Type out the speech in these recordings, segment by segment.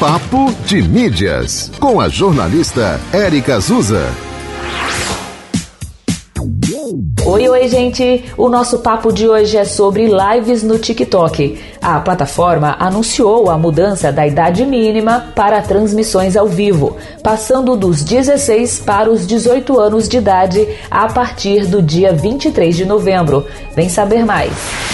Papo de Mídias, com a jornalista Érica Azusa. Oi, oi, gente! O nosso papo de hoje é sobre lives no TikTok. A plataforma anunciou a mudança da idade mínima para transmissões ao vivo, passando dos 16 para os 18 anos de idade a partir do dia 23 de novembro. Vem saber mais!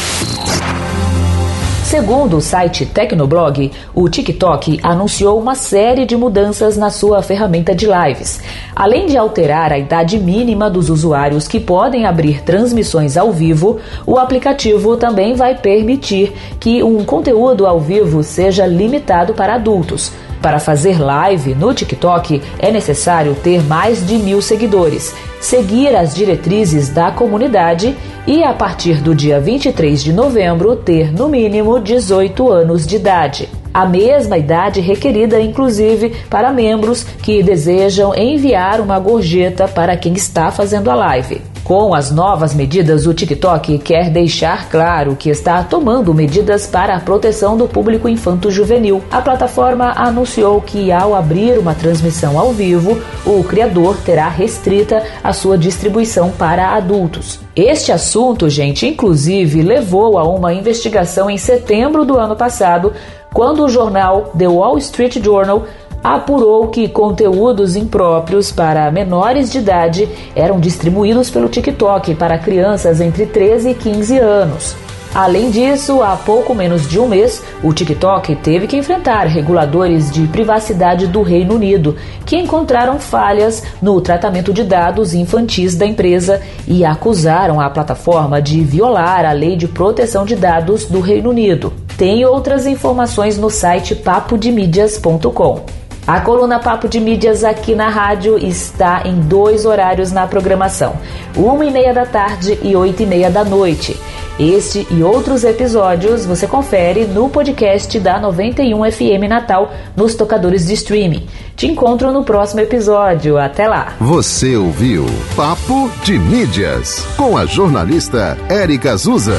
Segundo o site Tecnoblog, o TikTok anunciou uma série de mudanças na sua ferramenta de lives. Além de alterar a idade mínima dos usuários que podem abrir transmissões ao vivo, o aplicativo também vai permitir que um conteúdo ao vivo seja limitado para adultos. Para fazer live no TikTok é necessário ter mais de mil seguidores, seguir as diretrizes da comunidade e, a partir do dia 23 de novembro, ter no mínimo 18 anos de idade. A mesma idade requerida, inclusive, para membros que desejam enviar uma gorjeta para quem está fazendo a live. Com as novas medidas, o TikTok quer deixar claro que está tomando medidas para a proteção do público infanto-juvenil. A plataforma anunciou que, ao abrir uma transmissão ao vivo, o criador terá restrita a sua distribuição para adultos. Este assunto, gente, inclusive levou a uma investigação em setembro do ano passado, quando o jornal The Wall Street Journal apurou que conteúdos impróprios para menores de idade eram distribuídos pelo TikTok para crianças entre 13 e 15 anos. Além disso, há pouco menos de um mês, o TikTok teve que enfrentar reguladores de privacidade do Reino Unido, que encontraram falhas no tratamento de dados infantis da empresa e acusaram a plataforma de violar a lei de proteção de dados do Reino Unido. Tem outras informações no site papodemídias.com. A coluna Papo de Mídias aqui na rádio está em dois horários na programação: uma e meia da tarde e oito e meia da noite. Este e outros episódios você confere no podcast da 91 FM Natal nos tocadores de streaming. Te encontro no próximo episódio. Até lá. Você ouviu Papo de Mídias com a jornalista Érica Azusa.